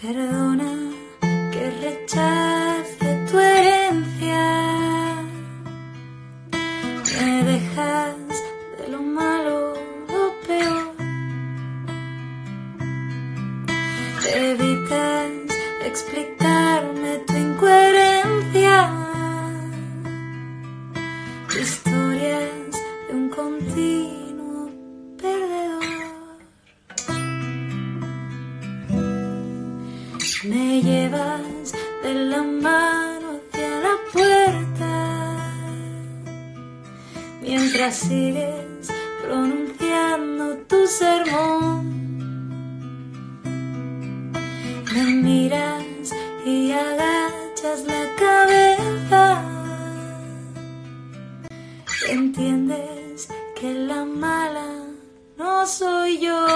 Perdona que rechace tu herencia. Me dejas de lo malo lo peor. Evitas explicarme tu incoherencia. Me llevas de la mano hacia la puerta mientras sigues pronunciando tu sermón. Me miras y agachas la cabeza. Entiendes que la mala no soy yo.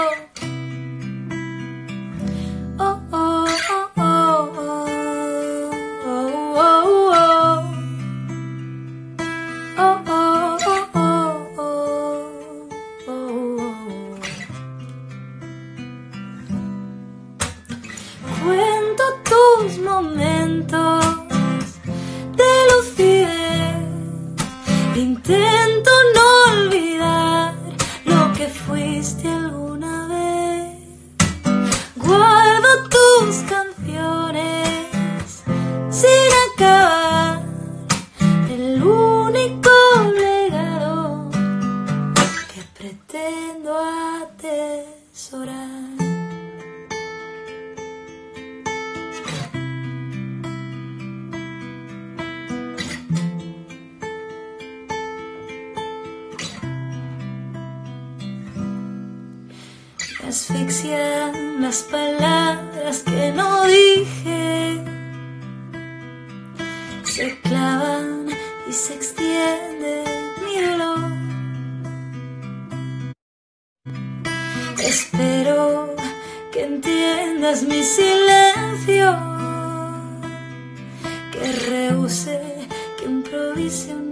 Tus momentos de lucidez. Intento no olvidar lo que fuiste alguna vez. Guardo tus canciones sin acabar. El único legado que pretendo atesorar. Asfixian las palabras que no dije. Se clavan y se extiende mi dolor. Espero que entiendas mi silencio. Que rehúse que improvise un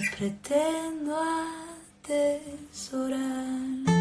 que pretendo atesorar.